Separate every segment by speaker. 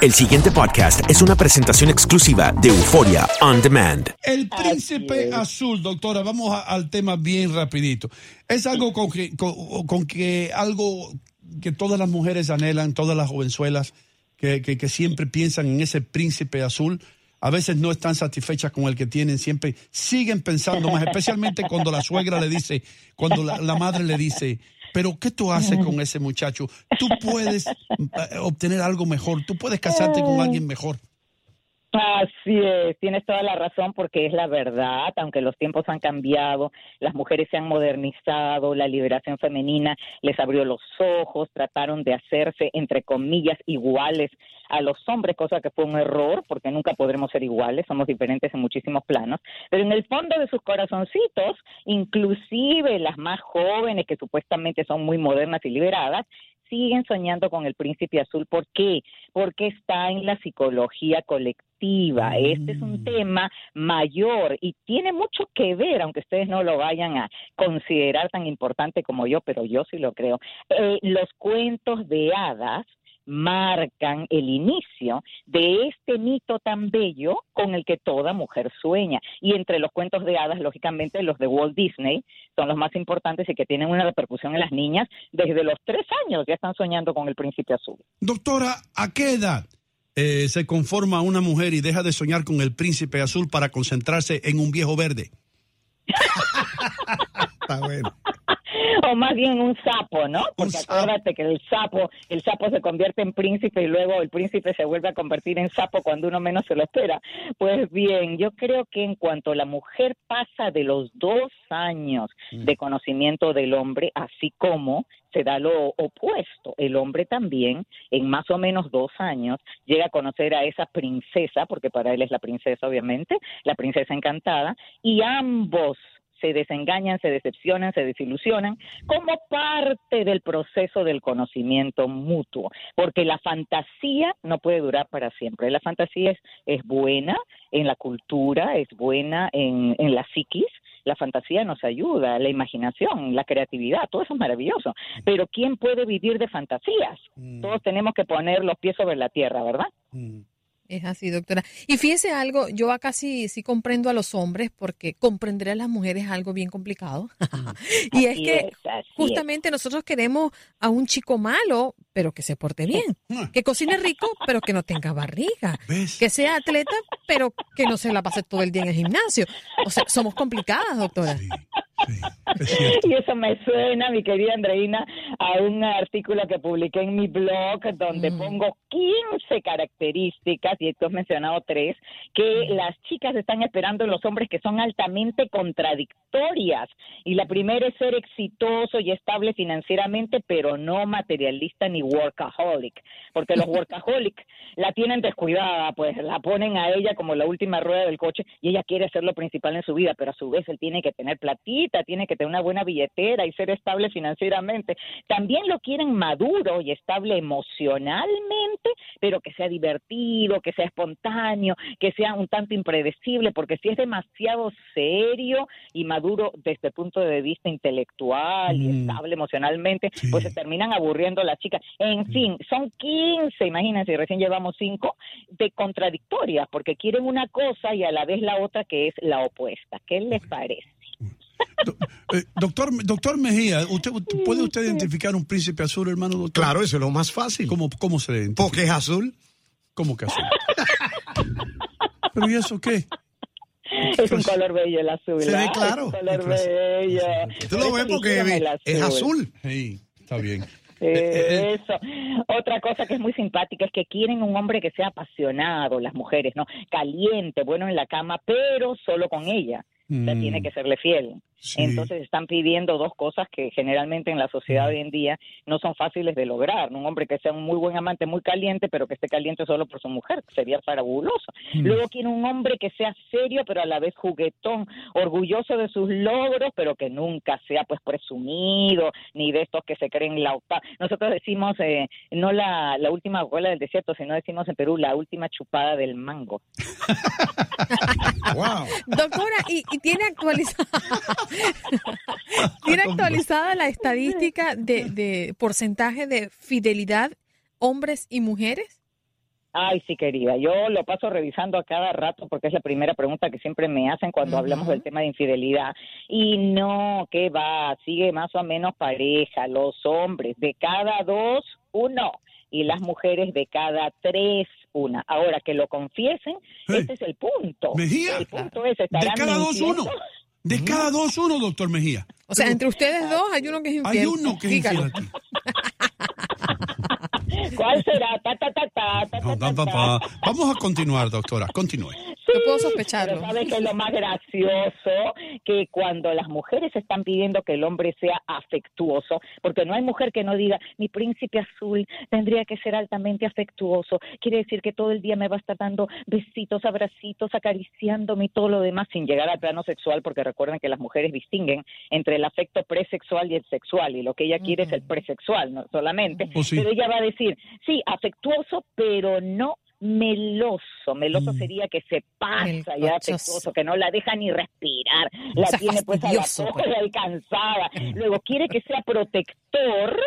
Speaker 1: El siguiente podcast es una presentación exclusiva de Euforia On Demand.
Speaker 2: El príncipe azul, doctora, vamos a- al tema bien rapidito. Es algo con que, con, con que algo que todas las mujeres anhelan, todas las jovenzuelas que, que- que siempre piensan en ese príncipe azul. A veces no están satisfechas con el que tienen, siempre siguen pensando más, especialmente cuando la suegra le dice, cuando la, la madre le dice, pero ¿qué tú haces con ese muchacho? Tú puedes eh, obtener algo mejor, tú puedes casarte con alguien mejor.
Speaker 3: Así es, tienes toda la razón porque es la verdad, aunque los tiempos han cambiado, las mujeres se han modernizado, la liberación femenina les abrió los ojos, trataron de hacerse, entre comillas, iguales a los hombres, cosa que fue un error porque nunca podremos ser iguales, somos diferentes en muchísimos planos, pero en el fondo de sus corazoncitos, inclusive las más jóvenes que supuestamente son muy modernas y liberadas, siguen soñando con el príncipe azul. ¿Por qué? Porque está en la psicología colectiva. Este es un tema mayor y tiene mucho que ver, aunque ustedes no lo vayan a considerar tan importante como yo, pero yo sí lo creo. Eh, los cuentos de hadas marcan el inicio de este mito tan bello con el que toda mujer sueña. Y entre los cuentos de hadas, lógicamente, los de Walt Disney son los más importantes y que tienen una repercusión en las niñas. Desde los tres años ya están soñando con el príncipe azul.
Speaker 2: Doctora, ¿a qué edad eh, se conforma una mujer y deja de soñar con el príncipe azul para concentrarse en un viejo verde? Está bueno.
Speaker 3: O más bien un sapo, ¿no? Porque acuérdate que el sapo, el sapo se convierte en príncipe y luego el príncipe se vuelve a convertir en sapo cuando uno menos se lo espera. Pues bien, yo creo que en cuanto la mujer pasa de los dos años de conocimiento del hombre, así como se da lo opuesto, el hombre también en más o menos dos años llega a conocer a esa princesa, porque para él es la princesa obviamente, la princesa encantada, y ambos se desengañan, se decepcionan, se desilusionan como parte del proceso del conocimiento mutuo, porque la fantasía no puede durar para siempre. La fantasía es, es buena en la cultura, es buena en, en la psiquis, la fantasía nos ayuda, la imaginación, la creatividad, todo eso es maravilloso. Pero ¿quién puede vivir de fantasías? Todos tenemos que poner los pies sobre la tierra, ¿verdad?
Speaker 4: Es así, doctora. Y fíjese algo, yo acá sí, sí comprendo a los hombres porque comprender a las mujeres es algo bien complicado. y es que
Speaker 3: es, así es.
Speaker 4: justamente nosotros queremos a un chico malo, pero que se porte bien. Que cocine rico, pero que no tenga barriga. Que sea atleta, pero que no se la pase todo el día en el gimnasio. O sea, somos complicadas, doctora.
Speaker 3: Y eso me suena, mi querida Andreina, a un artículo que publiqué en mi blog donde pongo 15 características, y tú has mencionado tres, que las chicas están esperando en los hombres que son altamente contradictorias. Y la primera es ser exitoso y estable financieramente, pero no materialista ni workaholic. Porque los workaholic la tienen descuidada, pues la ponen a ella como la última rueda del coche y ella quiere ser lo principal en su vida, pero a su vez él tiene que tener tiene que tener una buena billetera y ser estable financieramente. También lo quieren maduro y estable emocionalmente, pero que sea divertido, que sea espontáneo, que sea un tanto impredecible, porque si es demasiado serio y maduro desde el punto de vista intelectual y
Speaker 2: Mm.
Speaker 3: estable emocionalmente, pues se terminan aburriendo las chicas. En fin, son 15, imagínense, recién llevamos 5, de contradictorias, porque quieren una cosa y a la vez la otra que es la opuesta. ¿Qué les parece?
Speaker 2: Eh, doctor, doctor Mejía, ¿usted, ¿puede usted identificar un príncipe azul, hermano doctor?
Speaker 5: Claro, eso es lo más fácil.
Speaker 2: ¿Cómo, cómo se identifica?
Speaker 5: Porque es azul.
Speaker 2: ¿Cómo que azul? ¿Pero y eso qué?
Speaker 3: Es un color bello el azul.
Speaker 5: Se ve
Speaker 3: ¿ah?
Speaker 5: claro.
Speaker 3: Es un color bello.
Speaker 5: Tú lo ves porque es azul.
Speaker 2: Sí, está bien.
Speaker 3: Eh, Eso. Otra cosa que es muy simpática es que quieren un hombre que sea apasionado, las mujeres, ¿no? Caliente, bueno en la cama, pero solo con ella. Sea,
Speaker 2: Mm.
Speaker 3: tiene que serle fiel.
Speaker 2: Sí.
Speaker 3: Entonces están pidiendo dos cosas que generalmente en la sociedad hoy en día no son fáciles de lograr. Un hombre que sea un muy buen amante, muy caliente, pero que esté caliente solo por su mujer, sería fabuloso. Luego quiere un hombre que sea serio, pero a la vez juguetón, orgulloso de sus logros, pero que nunca sea pues presumido, ni de estos que se creen la octava. Nosotros decimos, eh, no la, la última abuela del desierto, sino decimos en Perú, la última chupada del mango.
Speaker 5: Wow.
Speaker 4: Doctora, ¿y, y tiene actualizada tiene actualizada la estadística de, de porcentaje de fidelidad hombres y mujeres?
Speaker 3: Ay, sí, querida. Yo lo paso revisando a cada rato porque es la primera pregunta que siempre me hacen cuando hablamos del tema de infidelidad. Y no, que va, sigue más o menos pareja. Los hombres de cada dos, uno. Y las mujeres de cada tres, una. Ahora que lo confiesen,
Speaker 2: Hey.
Speaker 3: este es el punto.
Speaker 2: Mejía,
Speaker 3: El punto es,
Speaker 2: de
Speaker 3: ¿estarán
Speaker 2: cada dos, uno. De cada dos, uno, doctor Mejía.
Speaker 4: O sea, entre ustedes dos hay uno que es infiel.
Speaker 2: Hay uno que es infiel aquí.
Speaker 3: ¿Cuál será? Ta, ta, ta, ta, ta,
Speaker 2: No,
Speaker 3: ta,
Speaker 2: da,
Speaker 3: ta,
Speaker 2: pa,
Speaker 3: ta.
Speaker 2: pa. Vamos a continuar, doctora. Continúe.
Speaker 4: No puedo
Speaker 3: Pero
Speaker 4: sospecharlo.
Speaker 3: ¿sabes qué es lo más gracioso? Que cuando las mujeres están pidiendo que el hombre sea afectuoso, porque no hay mujer que no diga, mi príncipe azul tendría que ser altamente afectuoso, quiere decir que todo el día me va a estar dando besitos, abracitos, acariciándome y todo lo demás sin llegar al plano sexual, porque recuerden que las mujeres distinguen entre el afecto presexual y el sexual, y lo que ella quiere es el presexual, no solamente.
Speaker 2: Oh, sí.
Speaker 3: Pero ella va a decir, sí, afectuoso, pero no meloso. Meloso
Speaker 2: Mm.
Speaker 3: sería que se pasa ya afectuoso, que no la deja ni respirar, la
Speaker 4: sea,
Speaker 3: tiene pues a la
Speaker 4: pues.
Speaker 3: alcanzada. Luego quiere que sea protector,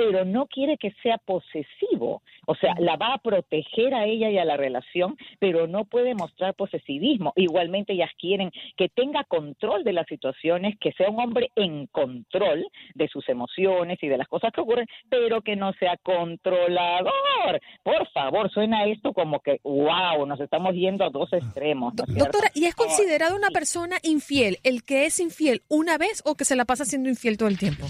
Speaker 3: pero no quiere que sea posesivo. O sea, la va a proteger a ella y a la relación, pero no puede mostrar posesivismo. Igualmente ellas quieren que tenga control de las situaciones, que sea un hombre en control de sus emociones y de las cosas que ocurren, pero que no sea controlador. Por favor, suena esto como que, wow, nos estamos yendo a dos extremos.
Speaker 4: Doctora, ¿y es considerado una persona infiel el que es infiel una vez o que se la pasa siendo infiel todo el tiempo?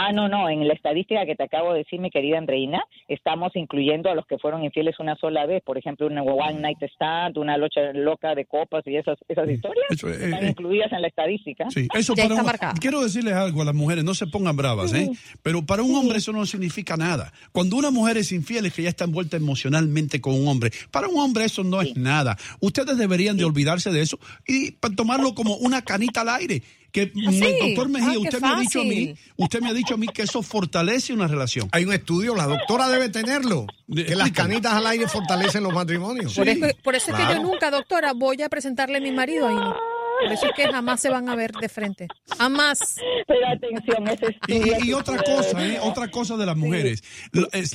Speaker 3: Ah, no, no, en la estadística que te acabo de decir, mi querida Andreina, estamos incluyendo a los que fueron infieles una sola vez, por ejemplo, una one night stand, una locha loca de copas y esas esas historias
Speaker 2: Eso, eh,
Speaker 3: están
Speaker 2: eh.
Speaker 3: incluidas en la estadística.
Speaker 2: Sí, eso
Speaker 4: Ya
Speaker 2: para
Speaker 4: está
Speaker 2: un-
Speaker 4: marcado.
Speaker 2: Quiero decirles algo a las mujeres, no se pongan bravas, ¿eh? Pero para un hombre eso no significa nada. Cuando una mujer es infiel es que ya está envuelta emocionalmente con un hombre. Para un hombre eso no es nada. Ustedes deberían de olvidarse de eso y tomarlo como una canita al aire. Que
Speaker 4: Ah, sí.
Speaker 2: doctor Mejía,
Speaker 4: Ah, qué
Speaker 2: usted me ha dicho a mí, usted me ha dicho a mí que eso fortalece una relación.
Speaker 5: Hay un estudio, la doctora debe tenerlo, que las canitas al aire fortalecen los matrimonios.
Speaker 4: Por, eso, por eso es que yo nunca, doctora, voy a presentarle a mi marido ahí. Por eso es que jamás se van a ver de frente. Jamás.
Speaker 3: Pero atención, ese
Speaker 2: Y,
Speaker 3: estudio
Speaker 2: y
Speaker 3: que
Speaker 2: otra cosa, ¿eh? otra cosa de las mujeres.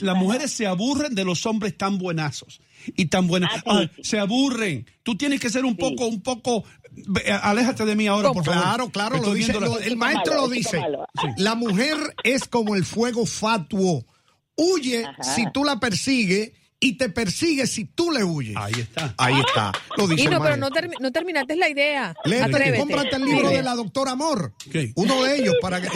Speaker 2: Las mujeres se aburren de los hombres tan buenazos y tan buenas.
Speaker 3: Ah,
Speaker 2: Ah. Se aburren. Tú tienes que ser un poco, un poco. Aléjate de mí ahora, por favor.
Speaker 5: Claro, claro, lo dice, lo- el maestro
Speaker 3: malo,
Speaker 5: lo dice. La mujer es como el fuego fatuo. Huye
Speaker 3: Ajá.
Speaker 5: si tú la persigues y te persigue si tú le huyes.
Speaker 2: Ahí está.
Speaker 5: Ahí está. Lo dice
Speaker 4: Y no, pero no, no terminaste la idea.
Speaker 5: Léete, cómprate el libro de la doctora Amor.
Speaker 2: ¿Qué?
Speaker 5: Uno de ellos para que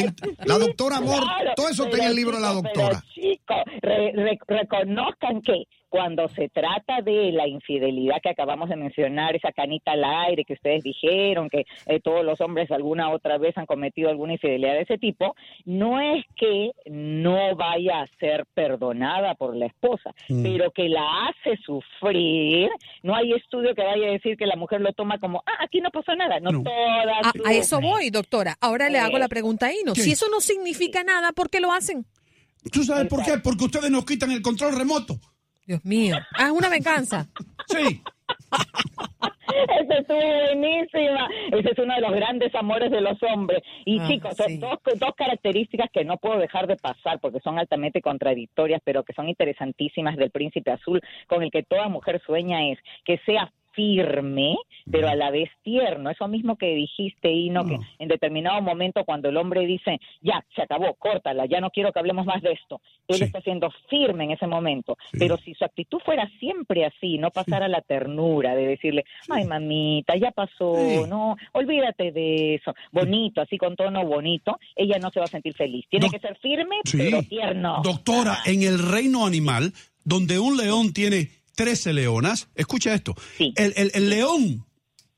Speaker 5: la doctora Amor,
Speaker 3: Claro,
Speaker 5: todo eso está en
Speaker 3: pero
Speaker 5: el libro de la doctora.
Speaker 3: Chicos, re- re- reconozcan que cuando se trata de la infidelidad que acabamos de mencionar, esa canita al aire que ustedes dijeron, que eh, todos los hombres alguna otra vez han cometido alguna infidelidad de ese tipo, no es que no vaya a ser perdonada por la esposa,
Speaker 2: Mm.
Speaker 3: pero que la hace sufrir. No hay estudio que vaya a decir que la mujer lo toma como, ah, aquí no pasó nada. No,
Speaker 2: No.
Speaker 3: todas.
Speaker 4: A, a eso voy, doctora. Ahora le hago la pregunta a Ino.
Speaker 2: ¿Qué?
Speaker 4: Si eso no significa nada, ¿por qué lo hacen?
Speaker 2: ¿Tú sabes por qué? Porque ustedes nos quitan el control remoto.
Speaker 4: Dios mío. Ah, es una venganza.
Speaker 2: Sí.
Speaker 3: Esa estuvo buenísima. Ese es uno de los grandes amores de los hombres. Y
Speaker 4: Ah,
Speaker 3: chicos,
Speaker 4: sí.
Speaker 3: son dos, dos características que no puedo dejar de pasar porque son altamente contradictorias, pero que son interesantísimas del príncipe azul, con el que toda mujer sueña es que sea firme, pero a la vez tierno. Eso mismo que dijiste, Ino, que en determinado momento cuando el hombre dice, ya, se acabó, córtala, ya no quiero que hablemos más de esto, él
Speaker 2: Sí.
Speaker 3: está siendo firme en ese momento.
Speaker 2: Sí.
Speaker 3: Pero si su actitud fuera siempre así, no pasara la ternura de decirle, ay mamita, ya pasó, no, olvídate de eso, bonito, así con tono bonito, ella no se va a sentir feliz. Tiene que ser firme, pero tierno.
Speaker 2: Doctora, en el reino animal, donde un león tiene 13 leonas, escucha esto,
Speaker 3: Sí.
Speaker 2: el, el- el león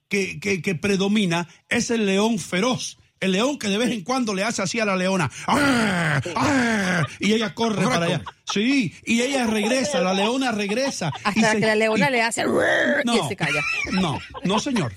Speaker 2: que, que- que predomina es el león feroz. El león que de vez en cuando le hace así a la leona. ¡Ah! ¡Ah! Y ella corre para allá. Sí, y ella regresa, la leona regresa. y
Speaker 4: Hasta
Speaker 2: se-
Speaker 4: que la leona
Speaker 2: y-
Speaker 4: le hace
Speaker 2: No,
Speaker 4: y se calla.
Speaker 2: no, no, señor.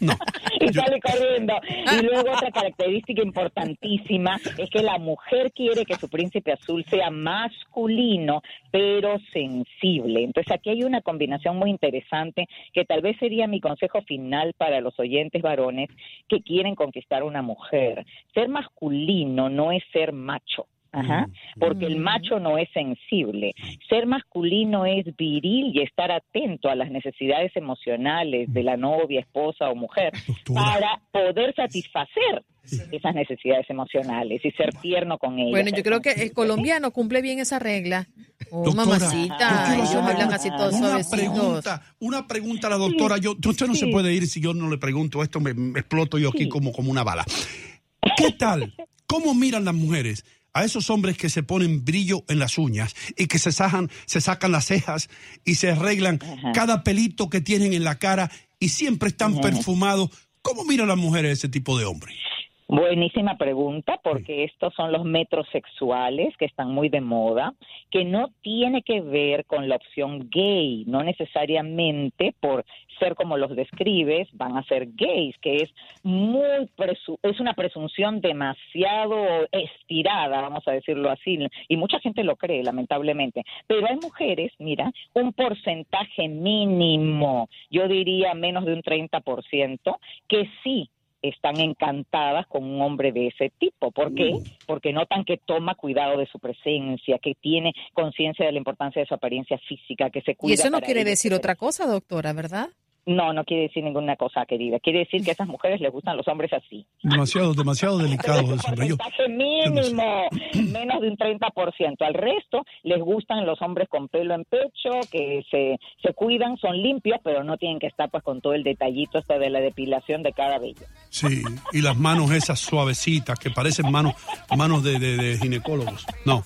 Speaker 2: No.
Speaker 3: y
Speaker 2: Yo-
Speaker 3: sale corriendo. Y luego otra característica importantísima es que la mujer quiere que su príncipe azul sea masculino, pero sensible. Entonces aquí hay una combinación muy interesante que tal vez sería mi consejo final para los oyentes varones que quieren conquistar una mujer. Ser masculino no es ser macho. Ajá, porque el macho no es sensible. Ser masculino es viril y estar atento a las necesidades emocionales de la novia, esposa o mujer
Speaker 2: Doctora.
Speaker 3: para poder satisfacer esas necesidades emocionales y ser tierno con ellas.
Speaker 4: Bueno, yo creo que el colombiano cumple bien esa regla. Oh,
Speaker 2: Doctora, yo
Speaker 4: mamacita,
Speaker 2: quiero
Speaker 4: ellos
Speaker 2: hacerle
Speaker 4: hablan así todos
Speaker 2: una
Speaker 4: suavecitos.
Speaker 2: pregunta, una pregunta a la doctora. Yo, usted no se puede ir si yo no le pregunto esto, me, me exploto yo aquí como, como una bala. ¿Qué tal? ¿Cómo miran las mujeres a esos hombres que se ponen brillo en las uñas y que se sacan, se sacan las cejas y se arreglan cada pelito que tienen en la cara y siempre están perfumados? ¿Cómo miran las mujeres ese tipo de hombres?
Speaker 3: Buenísima pregunta, porque estos son los metrosexuales que están muy de moda, que no tiene que ver con la opción gay, no necesariamente por ser como los describes van a ser gays, que es muy presu- es una presunción demasiado estirada, vamos a decirlo así, y mucha gente lo cree, lamentablemente. Pero hay mujeres, mira, un porcentaje mínimo, yo diría menos de un 30%, que sí están encantadas con un hombre de ese tipo. ¿Por qué? Porque notan que toma cuidado de su presencia, que tiene conciencia de la importancia de su apariencia física, que se cuida.
Speaker 4: Y eso no
Speaker 3: para
Speaker 4: quiere decir otra cosa, doctora, ¿verdad?
Speaker 3: No, no quiere decir ninguna cosa, querida. Quiere decir que a esas mujeres les gustan los hombres así.
Speaker 2: Demasiado, demasiado delicado
Speaker 3: es un porcentaje mínimo, menos de un 30%. Al resto les gustan los hombres con pelo en pecho, que se, se cuidan, son limpios, pero no tienen que estar pues con todo el detallito hasta de la depilación de cada vello.
Speaker 2: Sí, y las manos esas suavecitas que parecen manos, manos de, de- de ginecólogos. No.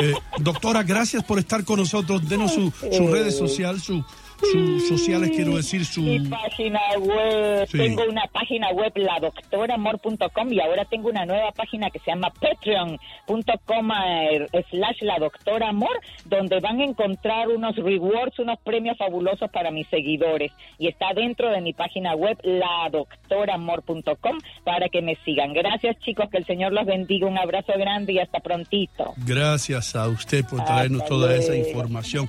Speaker 2: Eh, doctora, gracias por estar con nosotros. Denos su, su redes sociales, su, sus sociales, quiero decir, su...
Speaker 3: Mi página web,
Speaker 2: Sí.
Speaker 3: tengo una página web, ladoctoramor.com y ahora tengo una nueva página que se llama patreon.com eh, slash la doctora amor, donde van a encontrar unos rewards, unos premios fabulosos para mis seguidores. Y está dentro de mi página web, ladoctoramor.com, para que me sigan. Gracias chicos, que el Señor los bendiga, un abrazo grande y hasta prontito.
Speaker 2: Gracias a usted por traernos
Speaker 3: Hasta
Speaker 2: toda esa información.